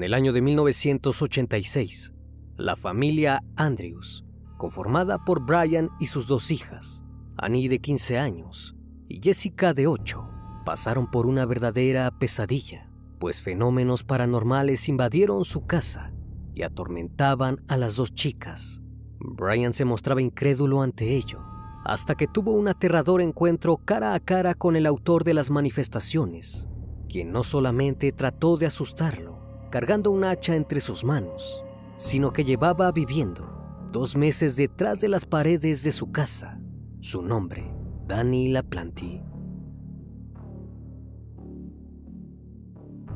En el año de 1986, la familia Andrews, conformada por Brian y sus dos hijas, Annie de 15 años y Jessica de 8, pasaron por una verdadera pesadilla, pues fenómenos paranormales invadieron su casa y atormentaban a las dos chicas. Brian se mostraba incrédulo ante ello, hasta que tuvo un aterrador encuentro cara a cara con el autor de las manifestaciones, quien no solamente trató de asustarlo, cargando un hacha entre sus manos, sino que llevaba viviendo dos meses detrás de las paredes de su casa. Su nombre, Danny Laplanti.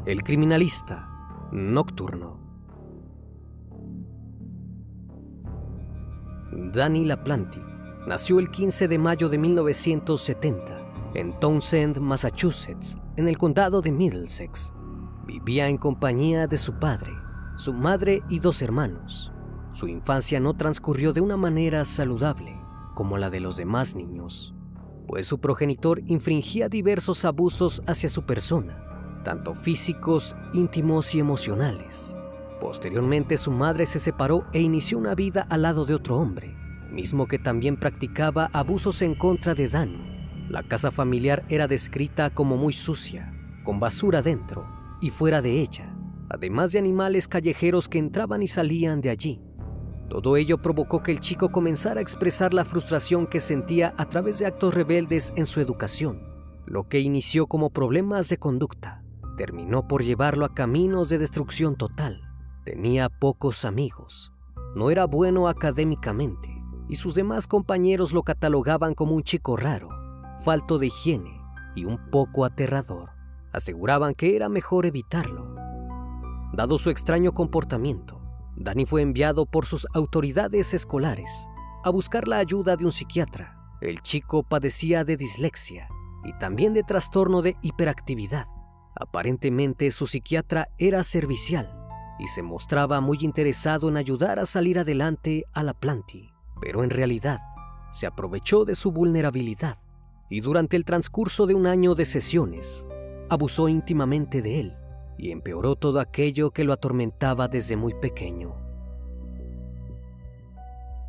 El criminalista nocturno. Danny Laplanti nació el 15 de mayo de 1970 en Townsend, Massachusetts, en el condado de Middlesex. Vivía en compañía de su padre, su madre y dos hermanos. Su infancia no transcurrió de una manera saludable como la de los demás niños, pues su progenitor infringía diversos abusos hacia su persona, tanto físicos, íntimos y emocionales. Posteriormente su madre se separó e inició una vida al lado de otro hombre, mismo que también practicaba abusos en contra de Dan. La casa familiar era descrita como muy sucia, con basura dentro y fuera de ella, además de animales callejeros que entraban y salían de allí. Todo ello provocó que el chico comenzara a expresar la frustración que sentía a través de actos rebeldes en su educación, lo que inició como problemas de conducta. Terminó por llevarlo a caminos de destrucción total. Tenía pocos amigos, no era bueno académicamente y sus demás compañeros lo catalogaban como un chico raro, falto de higiene y un poco aterrador aseguraban que era mejor evitarlo. Dado su extraño comportamiento, Danny fue enviado por sus autoridades escolares a buscar la ayuda de un psiquiatra. El chico padecía de dislexia y también de trastorno de hiperactividad. Aparentemente su psiquiatra era servicial y se mostraba muy interesado en ayudar a salir adelante a la Planti, pero en realidad se aprovechó de su vulnerabilidad y durante el transcurso de un año de sesiones abusó íntimamente de él y empeoró todo aquello que lo atormentaba desde muy pequeño.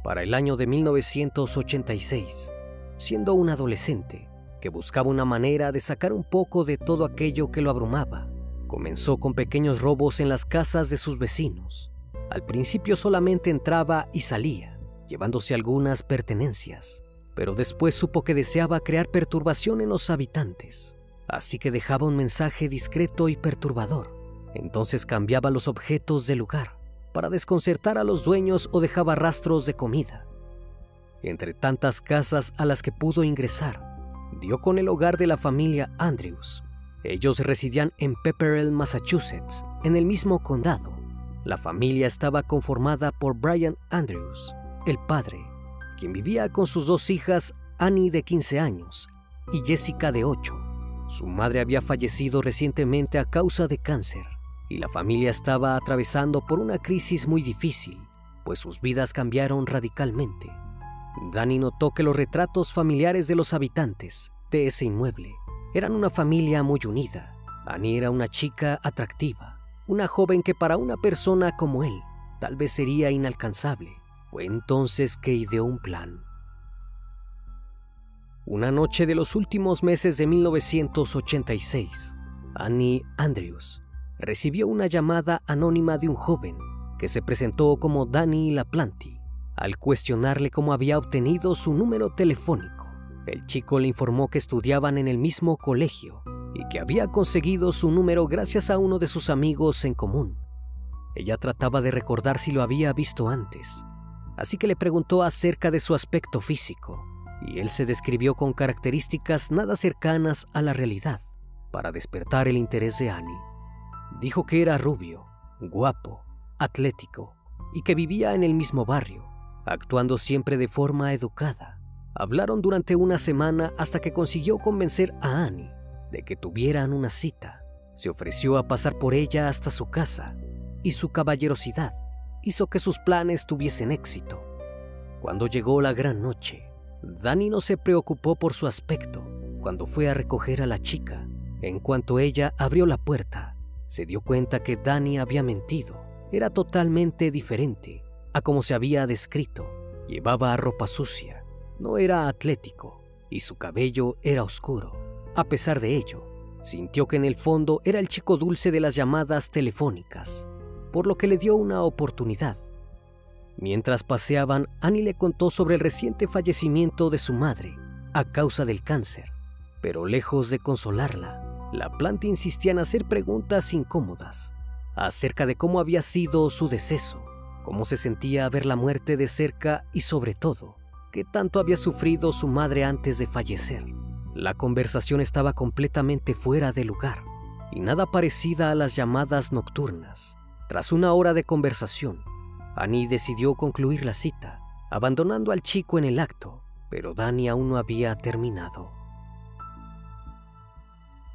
Para el año de 1986, siendo un adolescente que buscaba una manera de sacar un poco de todo aquello que lo abrumaba, comenzó con pequeños robos en las casas de sus vecinos. Al principio solamente entraba y salía, llevándose algunas pertenencias, pero después supo que deseaba crear perturbación en los habitantes así que dejaba un mensaje discreto y perturbador. Entonces cambiaba los objetos de lugar para desconcertar a los dueños o dejaba rastros de comida. Entre tantas casas a las que pudo ingresar, dio con el hogar de la familia Andrews. Ellos residían en Pepperell, Massachusetts, en el mismo condado. La familia estaba conformada por Brian Andrews, el padre, quien vivía con sus dos hijas, Annie de 15 años y Jessica de 8. Su madre había fallecido recientemente a causa de cáncer y la familia estaba atravesando por una crisis muy difícil, pues sus vidas cambiaron radicalmente. Danny notó que los retratos familiares de los habitantes de ese inmueble eran una familia muy unida. Annie era una chica atractiva, una joven que para una persona como él tal vez sería inalcanzable. Fue entonces que ideó un plan. Una noche de los últimos meses de 1986, Annie Andrews recibió una llamada anónima de un joven que se presentó como Danny Laplanti. Al cuestionarle cómo había obtenido su número telefónico, el chico le informó que estudiaban en el mismo colegio y que había conseguido su número gracias a uno de sus amigos en común. Ella trataba de recordar si lo había visto antes, así que le preguntó acerca de su aspecto físico, y él se describió con características nada cercanas a la realidad para despertar el interés de Annie. Dijo que era rubio, guapo, atlético y que vivía en el mismo barrio, actuando siempre de forma educada. Hablaron durante una semana hasta que consiguió convencer a Annie de que tuvieran una cita. Se ofreció a pasar por ella hasta su casa y su caballerosidad hizo que sus planes tuviesen éxito. Cuando llegó la gran noche, Dani no se preocupó por su aspecto cuando fue a recoger a la chica. En cuanto ella abrió la puerta, se dio cuenta que Dani había mentido. Era totalmente diferente a como se había descrito. Llevaba ropa sucia, no era atlético y su cabello era oscuro. A pesar de ello, sintió que en el fondo era el chico dulce de las llamadas telefónicas, por lo que le dio una oportunidad. Mientras paseaban, Annie le contó sobre el reciente fallecimiento de su madre a causa del cáncer, pero lejos de consolarla, la planta insistía en hacer preguntas incómodas acerca de cómo había sido su deceso, cómo se sentía ver la muerte de cerca y sobre todo, qué tanto había sufrido su madre antes de fallecer. La conversación estaba completamente fuera de lugar y nada parecida a las llamadas nocturnas. Tras una hora de conversación, Annie decidió concluir la cita, abandonando al chico en el acto, pero Dani aún no había terminado.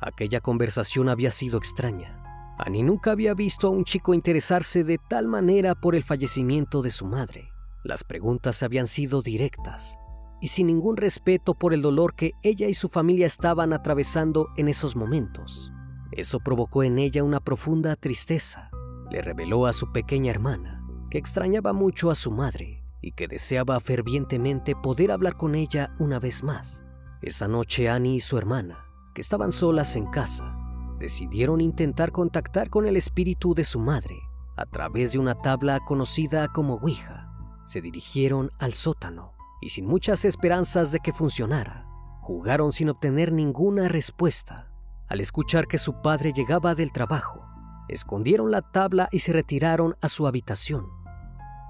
Aquella conversación había sido extraña. Annie nunca había visto a un chico interesarse de tal manera por el fallecimiento de su madre. Las preguntas habían sido directas y sin ningún respeto por el dolor que ella y su familia estaban atravesando en esos momentos. Eso provocó en ella una profunda tristeza. Le reveló a su pequeña hermana que extrañaba mucho a su madre y que deseaba fervientemente poder hablar con ella una vez más. Esa noche Annie y su hermana que estaban solas en casa, decidieron intentar contactar con el espíritu de su madre a través de una tabla conocida como Ouija. Se dirigieron al sótano y sin muchas esperanzas de que funcionara, jugaron sin obtener ninguna respuesta. Al escuchar que su padre llegaba del trabajo, escondieron la tabla y se retiraron a su habitación.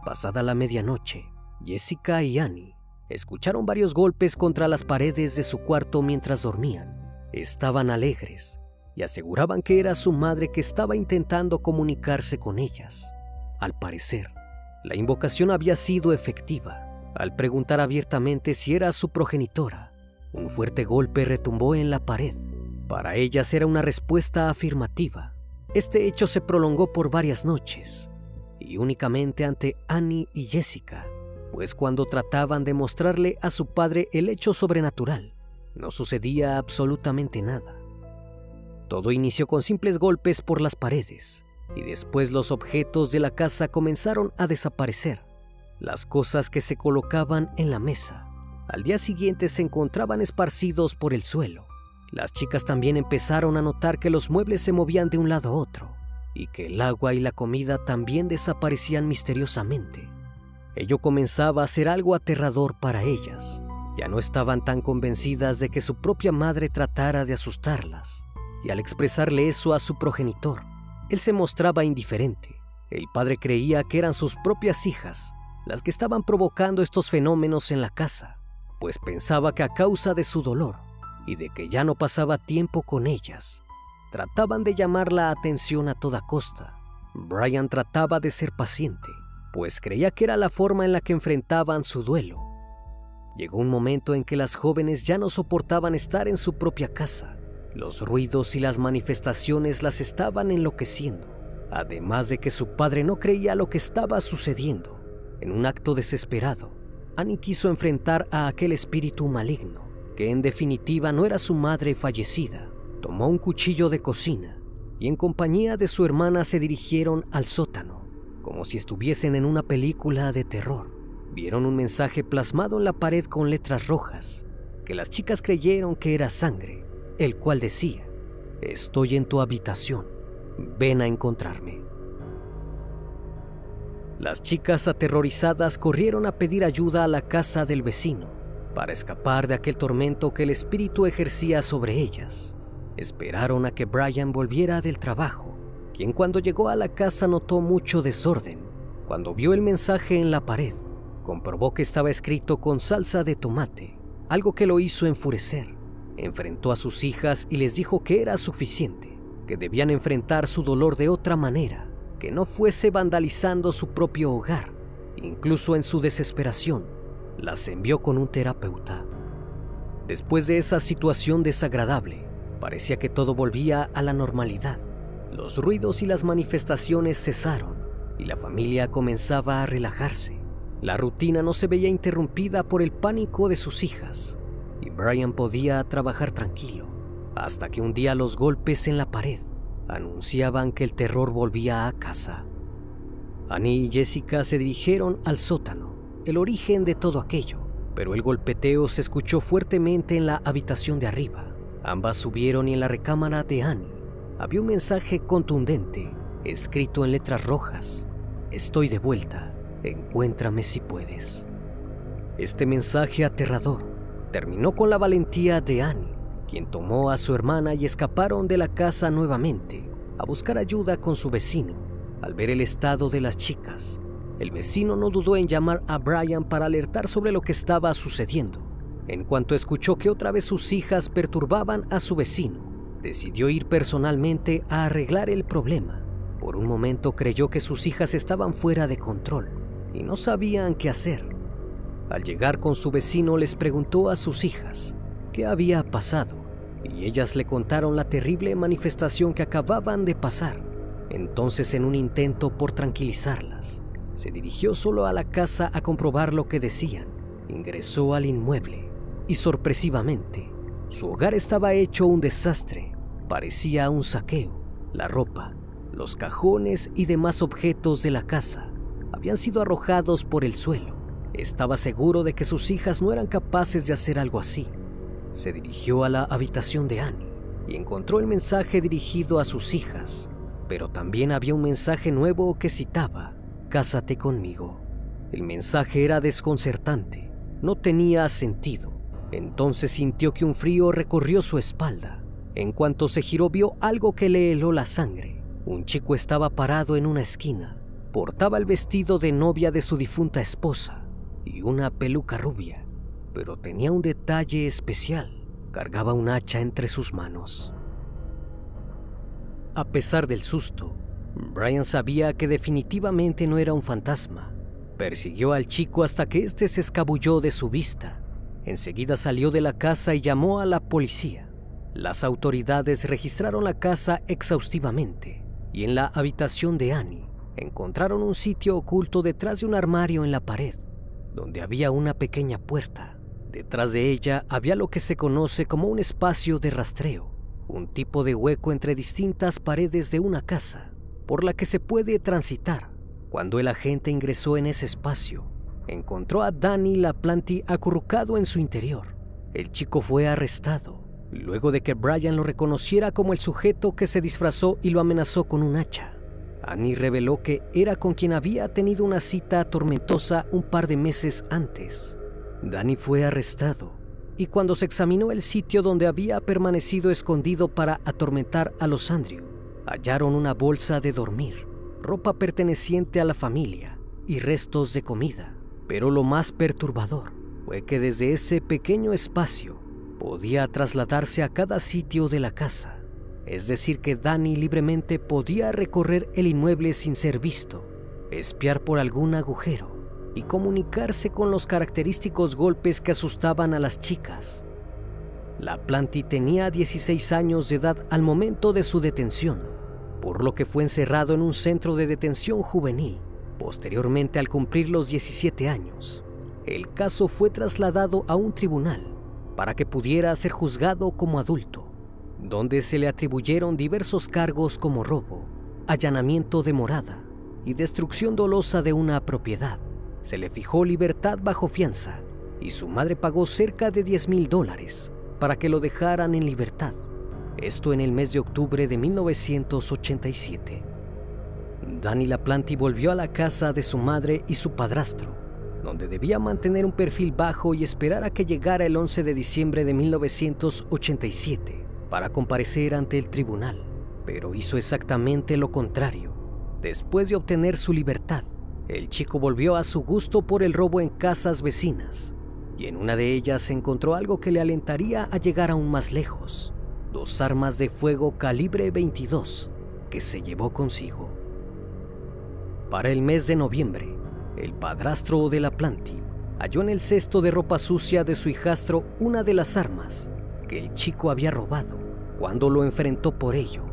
Pasada la medianoche, Jessica y Annie escucharon varios golpes contra las paredes de su cuarto mientras dormían. Estaban alegres y aseguraban que era su madre que estaba intentando comunicarse con ellas. Al parecer, la invocación había sido efectiva. Al preguntar abiertamente si era su progenitora, un fuerte golpe retumbó en la pared. Para ellas era una respuesta afirmativa. Este hecho se prolongó por varias noches únicamente ante Annie y Jessica, pues cuando trataban de mostrarle a su padre el hecho sobrenatural, no sucedía absolutamente nada. Todo inició con simples golpes por las paredes y después los objetos de la casa comenzaron a desaparecer. Las cosas que se colocaban en la mesa al día siguiente se encontraban esparcidos por el suelo. Las chicas también empezaron a notar que los muebles se movían de un lado a otro y que el agua y la comida también desaparecían misteriosamente. Ello comenzaba a ser algo aterrador para ellas ya no estaban tan convencidas de que su propia madre tratara de asustarlas, y al expresarle eso a su progenitor, él se mostraba indiferente. El padre creía que eran sus propias hijas las que estaban provocando estos fenómenos en la casa, pues pensaba que a causa de su dolor y de que ya no pasaba tiempo con ellas, trataban de llamar la atención a toda costa. Brian trataba de ser paciente, pues creía que era la forma en la que enfrentaban su duelo Llegó un momento en que las jóvenes ya no soportaban estar en su propia casa. Los ruidos y las manifestaciones las estaban enloqueciendo, además de que su padre no creía lo que estaba sucediendo. En un acto desesperado, Annie quiso enfrentar a aquel espíritu maligno, que en definitiva no era su madre fallecida. Tomó un cuchillo de cocina y en compañía de su hermana se dirigieron al sótano, como si estuviesen en una película de terror vieron un mensaje plasmado en la pared con letras rojas que las chicas creyeron que era sangre, el cual decía, estoy en tu habitación, ven a encontrarme. Las chicas aterrorizadas corrieron a pedir ayuda a la casa del vecino para escapar de aquel tormento que el espíritu ejercía sobre ellas. Esperaron a que Brian volviera del trabajo, quien cuando llegó a la casa notó mucho desorden. Cuando vio el mensaje en la pared, comprobó que estaba escrito con salsa de tomate, algo que lo hizo enfurecer. Enfrentó a sus hijas y les dijo que era suficiente, que debían enfrentar su dolor de otra manera que no fuese vandalizando su propio hogar. Incluso en su desesperación, las envió con un terapeuta. Después de esa situación desagradable, parecía que todo volvía a la normalidad. Los ruidos y las manifestaciones cesaron y la familia comenzaba a relajarse. La rutina no se veía interrumpida por el pánico de sus hijas y Brian podía trabajar tranquilo hasta que un día los golpes en la pared anunciaban que el terror volvía a casa. Annie y Jessica se dirigieron al sótano, el origen de todo aquello, pero el golpeteo se escuchó fuertemente en la habitación de arriba. Ambas subieron y en la recámara de Annie había un mensaje contundente, escrito en letras rojas. Estoy de vuelta, encuéntrame si puedes. Este mensaje aterrador terminó con la valentía de Annie quien tomó a su hermana y escaparon de la casa nuevamente a buscar ayuda con su vecino. Al ver el estado de las chicas, el vecino no dudó en llamar a Brian para alertar sobre lo que estaba sucediendo. En cuanto escuchó que otra vez sus hijas perturbaban a su vecino, decidió ir personalmente a arreglar el problema. Por un momento creyó que sus hijas estaban fuera de control y no sabían qué hacer. Al llegar con su vecino les preguntó a sus hijas qué había pasado y ellas le contaron la terrible manifestación que acababan de pasar. Entonces, en un intento por tranquilizarlas, se dirigió solo a la casa a comprobar lo que decían. Ingresó al inmueble y sorpresivamente, su hogar estaba hecho un desastre. Parecía un saqueo. La ropa, los cajones y demás objetos de la casa habían sido arrojados por el suelo. Estaba seguro de que sus hijas no eran capaces de hacer algo así se dirigió a la habitación de Annie y encontró el mensaje dirigido a sus hijas, pero también había un mensaje nuevo que citaba, Cásate conmigo. El mensaje era desconcertante, no tenía sentido. Entonces sintió que un frío recorrió su espalda. En cuanto se giró vio algo que le heló la sangre. Un chico estaba parado en una esquina. Portaba el vestido de novia de su difunta esposa y una peluca rubia pero tenía un detalle especial. Cargaba un hacha entre sus manos. A pesar del susto, Brian sabía que definitivamente no era un fantasma. Persiguió al chico hasta que éste se escabulló de su vista. Enseguida salió de la casa y llamó a la policía. Las autoridades registraron la casa exhaustivamente y en la habitación de Annie encontraron un sitio oculto detrás de un armario en la pared, donde había una pequeña puerta. Detrás de ella había lo que se conoce como un espacio de rastreo, un tipo de hueco entre distintas paredes de una casa, por la que se puede transitar. Cuando el agente ingresó en ese espacio, encontró a Danny Laplanti acurrucado en su interior. El chico fue arrestado, luego de que Brian lo reconociera como el sujeto que se disfrazó y lo amenazó con un hacha. Annie reveló que era con quien había tenido una cita tormentosa un par de meses antes. Danny fue arrestado y cuando se examinó el sitio donde había permanecido escondido para atormentar a los Andrew, hallaron una bolsa de dormir, ropa perteneciente a la familia y restos de comida. Pero lo más perturbador fue que desde ese pequeño espacio podía trasladarse a cada sitio de la casa. Es decir, que Danny libremente podía recorrer el inmueble sin ser visto, espiar por algún agujero y comunicarse con los característicos golpes que asustaban a las chicas. La Planti tenía 16 años de edad al momento de su detención, por lo que fue encerrado en un centro de detención juvenil. Posteriormente, al cumplir los 17 años, el caso fue trasladado a un tribunal para que pudiera ser juzgado como adulto, donde se le atribuyeron diversos cargos como robo, allanamiento de morada y destrucción dolosa de una propiedad se le fijó libertad bajo fianza y su madre pagó cerca de 10 mil dólares para que lo dejaran en libertad. Esto en el mes de octubre de 1987. Danny LaPlanti volvió a la casa de su madre y su padrastro, donde debía mantener un perfil bajo y esperar a que llegara el 11 de diciembre de 1987 para comparecer ante el tribunal. Pero hizo exactamente lo contrario. Después de obtener su libertad, el chico volvió a su gusto por el robo en casas vecinas, y en una de ellas encontró algo que le alentaría a llegar aún más lejos, dos armas de fuego calibre 22 que se llevó consigo. Para el mes de noviembre, el padrastro de la Planti halló en el cesto de ropa sucia de su hijastro una de las armas que el chico había robado. Cuando lo enfrentó por ello,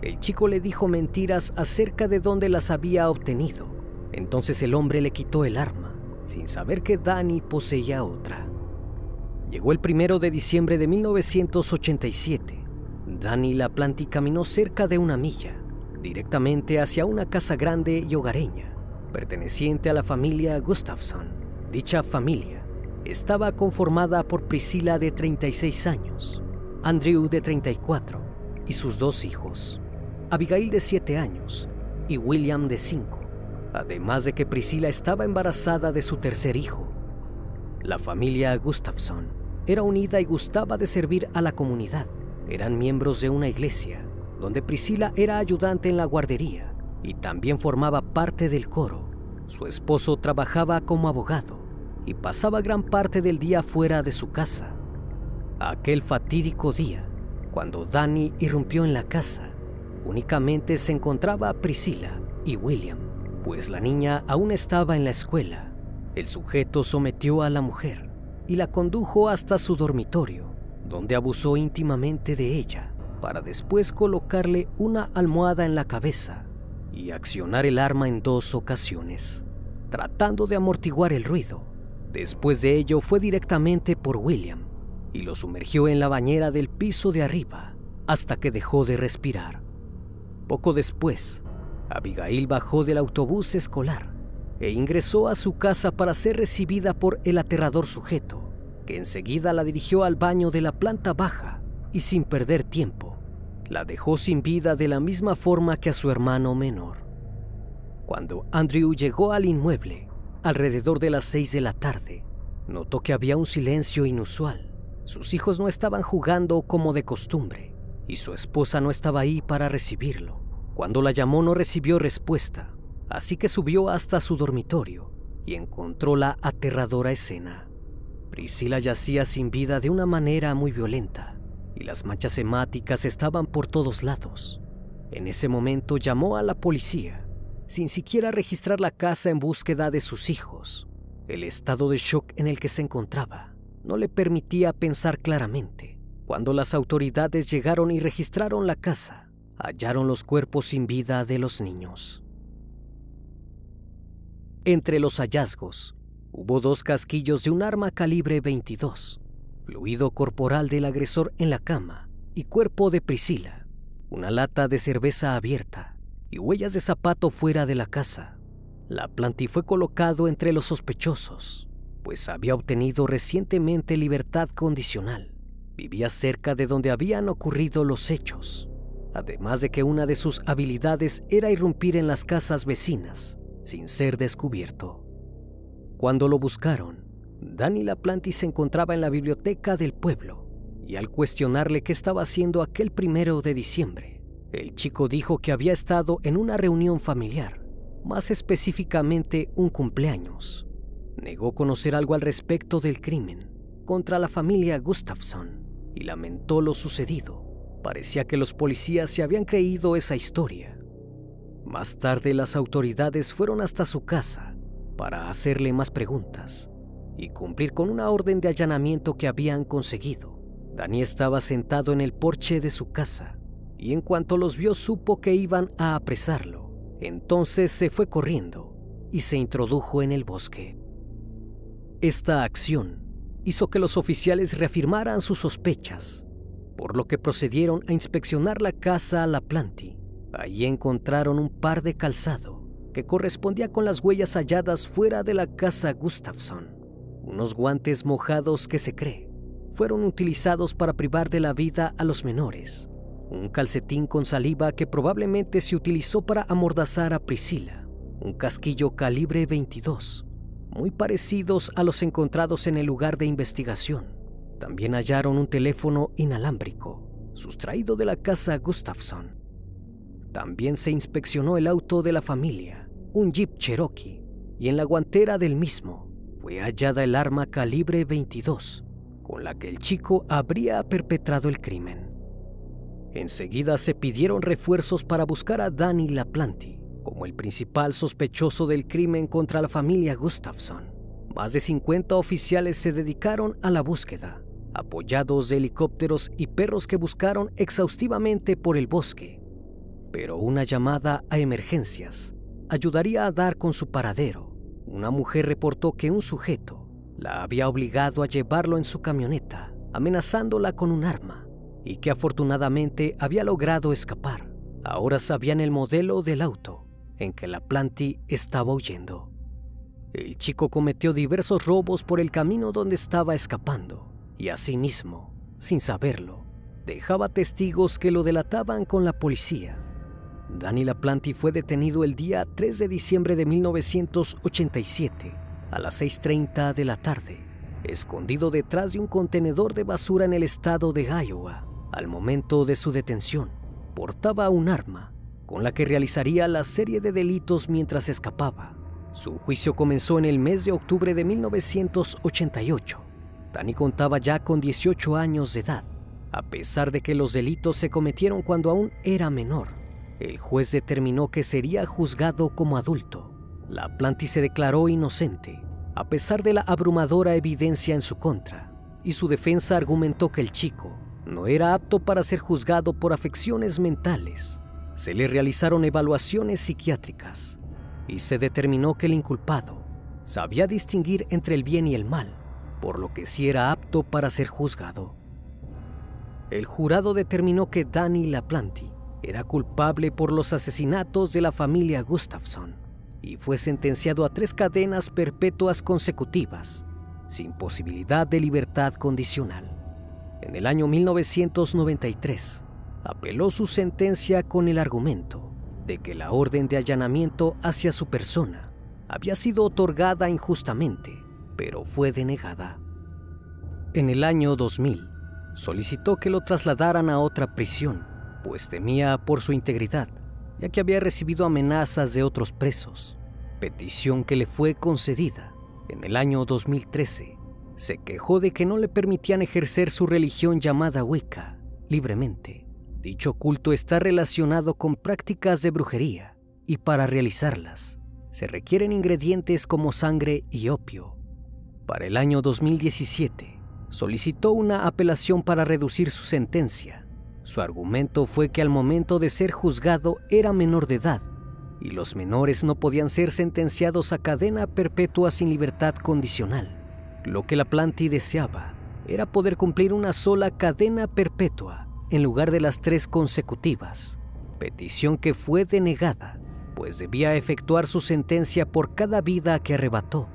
el chico le dijo mentiras acerca de dónde las había obtenido. Entonces el hombre le quitó el arma, sin saber que Danny poseía otra. Llegó el primero de diciembre de 1987. Danny Laplanti caminó cerca de una milla directamente hacia una casa grande y hogareña, perteneciente a la familia Gustafson. Dicha familia estaba conformada por Priscila de 36 años, Andrew de 34 y sus dos hijos, Abigail de 7 años y William de 5, además de que Priscila estaba embarazada de su tercer hijo. La familia Gustafson era unida y gustaba de servir a la comunidad. Eran miembros de una iglesia donde Priscila era ayudante en la guardería y también formaba parte del coro. Su esposo trabajaba como abogado y pasaba gran parte del día fuera de su casa. Aquel fatídico día, cuando Danny irrumpió en la casa, únicamente se encontraba Priscila y William, pues la niña aún estaba en la escuela. El sujeto sometió a la mujer y la condujo hasta su dormitorio, donde abusó íntimamente de ella para después colocarle una almohada en la cabeza y accionar el arma en dos ocasiones, tratando de amortiguar el ruido. Después de ello fue directamente por William y lo sumergió en la bañera del piso de arriba hasta que dejó de respirar. Poco después, Abigail bajó del autobús escolar e ingresó a su casa para ser recibida por el aterrador sujeto, que enseguida la dirigió al baño de la planta baja y sin perder tiempo, la dejó sin vida de la misma forma que a su hermano menor. Cuando Andrew llegó al inmueble, alrededor de las seis de la tarde, notó que había un silencio inusual. Sus hijos no estaban jugando como de costumbre y su esposa no estaba ahí para recibirlo. Cuando la llamó no recibió respuesta, así que subió hasta su dormitorio y encontró la aterradora escena. Priscila yacía sin vida de una manera muy violenta y las manchas hemáticas estaban por todos lados. En ese momento llamó a la policía, sin siquiera registrar la casa en búsqueda de sus hijos. El estado de shock en el que se encontraba no le permitía pensar claramente. Cuando las autoridades llegaron y registraron la casa, hallaron los cuerpos sin vida de los niños. Entre los hallazgos, hubo dos casquillos de un arma calibre 22, fluido corporal del agresor en la cama y cuerpo de Priscila, una lata de cerveza abierta y huellas de zapato fuera de la casa. La planti fue colocado entre los sospechosos, pues había obtenido recientemente libertad condicional. Vivía cerca de donde habían ocurrido los hechos, además de que una de sus habilidades era irrumpir en las casas vecinas sin ser descubierto. Cuando lo buscaron, Danny Laplanti se encontraba en la biblioteca del pueblo y al cuestionarle qué estaba haciendo aquel primero de diciembre, el chico dijo que había estado en una reunión familiar, más específicamente un cumpleaños. Negó conocer algo al respecto del crimen contra la familia Gustafson y lamentó lo sucedido. Parecía que los policías se habían creído esa historia. Más tarde las autoridades fueron hasta su casa para hacerle más preguntas y cumplir con una orden de allanamiento que habían conseguido. Dani estaba sentado en el porche de su casa y en cuanto los vio supo que iban a apresarlo. Entonces se fue corriendo y se introdujo en el bosque. Esta acción hizo que los oficiales reafirmaran sus sospechas, por lo que procedieron a inspeccionar la casa a la Planti. Allí encontraron un par de calzado que correspondía con las huellas halladas fuera de la casa Gustafson unos guantes mojados que se cree fueron utilizados para privar de la vida a los menores, un calcetín con saliva que probablemente se utilizó para amordazar a Priscila, un casquillo calibre 22, muy parecidos a los encontrados en el lugar de investigación. También hallaron un teléfono inalámbrico, sustraído de la casa Gustafson. También se inspeccionó el auto de la familia, un Jeep Cherokee, y en la guantera del mismo fue hallada el arma calibre 22 con la que el chico habría perpetrado el crimen. Enseguida se pidieron refuerzos para buscar a Danny Laplanti como el principal sospechoso del crimen contra la familia Gustafson. Más de 50 oficiales se dedicaron a la búsqueda, apoyados de helicópteros y perros que buscaron exhaustivamente por el bosque. Pero una llamada a emergencias ayudaría a dar con su paradero. Una mujer reportó que un sujeto la había obligado a llevarlo en su camioneta, amenazándola con un arma, y que afortunadamente había logrado escapar. Ahora sabían el modelo del auto en que la Planty estaba huyendo. El chico cometió diversos robos por el camino donde estaba escapando, y asimismo, sin saberlo, dejaba testigos que lo delataban con la policía. Danny Laplanti fue detenido el día 3 de diciembre de 1987 a las 6.30 de la tarde, escondido detrás de un contenedor de basura en el estado de Iowa. Al momento de su detención, portaba un arma con la que realizaría la serie de delitos mientras escapaba. Su juicio comenzó en el mes de octubre de 1988. Danny contaba ya con 18 años de edad, a pesar de que los delitos se cometieron cuando aún era menor. El juez determinó que sería juzgado como adulto. La Planti se declaró inocente, a pesar de la abrumadora evidencia en su contra, y su defensa argumentó que el chico no era apto para ser juzgado por afecciones mentales. Se le realizaron evaluaciones psiquiátricas y se determinó que el inculpado sabía distinguir entre el bien y el mal, por lo que sí era apto para ser juzgado. El jurado determinó que Danny Laplanti era culpable por los asesinatos de la familia Gustafson y fue sentenciado a tres cadenas perpetuas consecutivas, sin posibilidad de libertad condicional. En el año 1993, apeló su sentencia con el argumento de que la orden de allanamiento hacia su persona había sido otorgada injustamente, pero fue denegada. En el año 2000, solicitó que lo trasladaran a otra prisión pues temía por su integridad, ya que había recibido amenazas de otros presos, petición que le fue concedida. En el año 2013, se quejó de que no le permitían ejercer su religión llamada Wicca libremente. Dicho culto está relacionado con prácticas de brujería y para realizarlas se requieren ingredientes como sangre y opio. Para el año 2017, solicitó una apelación para reducir su sentencia su argumento fue que al momento de ser juzgado era menor de edad y los menores no podían ser sentenciados a cadena perpetua sin libertad condicional. Lo que la Planti deseaba era poder cumplir una sola cadena perpetua en lugar de las tres consecutivas, petición que fue denegada, pues debía efectuar su sentencia por cada vida que arrebató.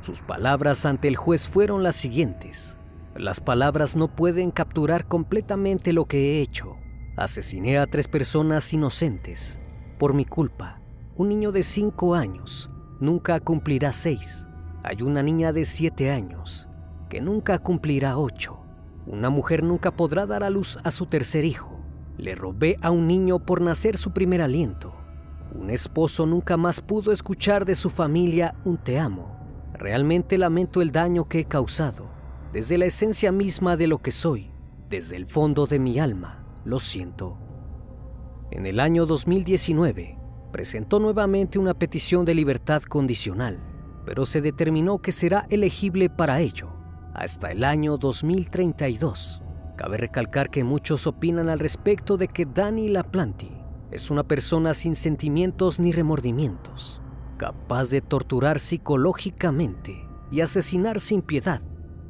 Sus palabras ante el juez fueron las siguientes. Las palabras no pueden capturar completamente lo que he hecho. Asesiné a tres personas inocentes. Por mi culpa, un niño de cinco años nunca cumplirá seis. Hay una niña de siete años que nunca cumplirá ocho. Una mujer nunca podrá dar a luz a su tercer hijo. Le robé a un niño por nacer su primer aliento. Un esposo nunca más pudo escuchar de su familia un te amo. Realmente lamento el daño que he causado desde la esencia misma de lo que soy, desde el fondo de mi alma, lo siento. En el año 2019, presentó nuevamente una petición de libertad condicional, pero se determinó que será elegible para ello hasta el año 2032. Cabe recalcar que muchos opinan al respecto de que Danny Laplanti es una persona sin sentimientos ni remordimientos, capaz de torturar psicológicamente y asesinar sin piedad